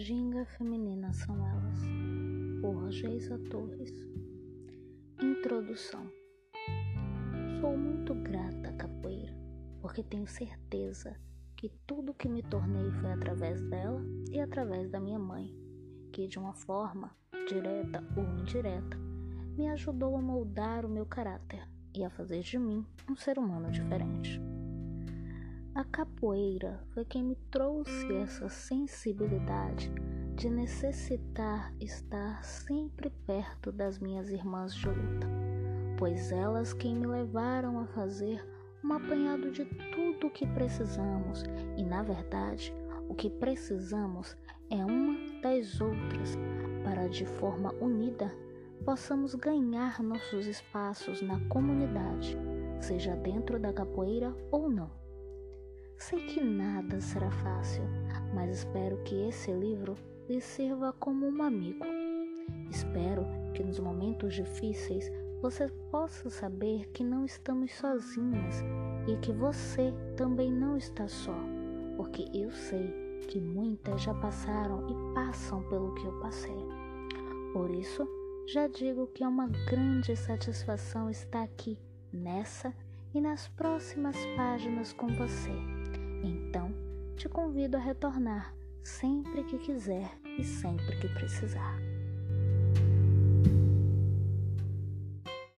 ginga feminina são elas, por Geisa Torres. Introdução Sou muito grata à capoeira, porque tenho certeza que tudo que me tornei foi através dela e através da minha mãe, que de uma forma, direta ou indireta, me ajudou a moldar o meu caráter e a fazer de mim um ser humano diferente. A capoeira foi quem me trouxe essa sensibilidade de necessitar estar sempre perto das minhas irmãs de luta, pois elas quem me levaram a fazer um apanhado de tudo o que precisamos e, na verdade, o que precisamos é uma das outras para, de forma unida, possamos ganhar nossos espaços na comunidade, seja dentro da capoeira ou não. Sei que nada será fácil, mas espero que esse livro lhe sirva como um amigo. Espero que nos momentos difíceis você possa saber que não estamos sozinhos e que você também não está só, porque eu sei que muitas já passaram e passam pelo que eu passei. Por isso, já digo que é uma grande satisfação estar aqui nessa e nas próximas páginas com você. Então, te convido a retornar sempre que quiser e sempre que precisar.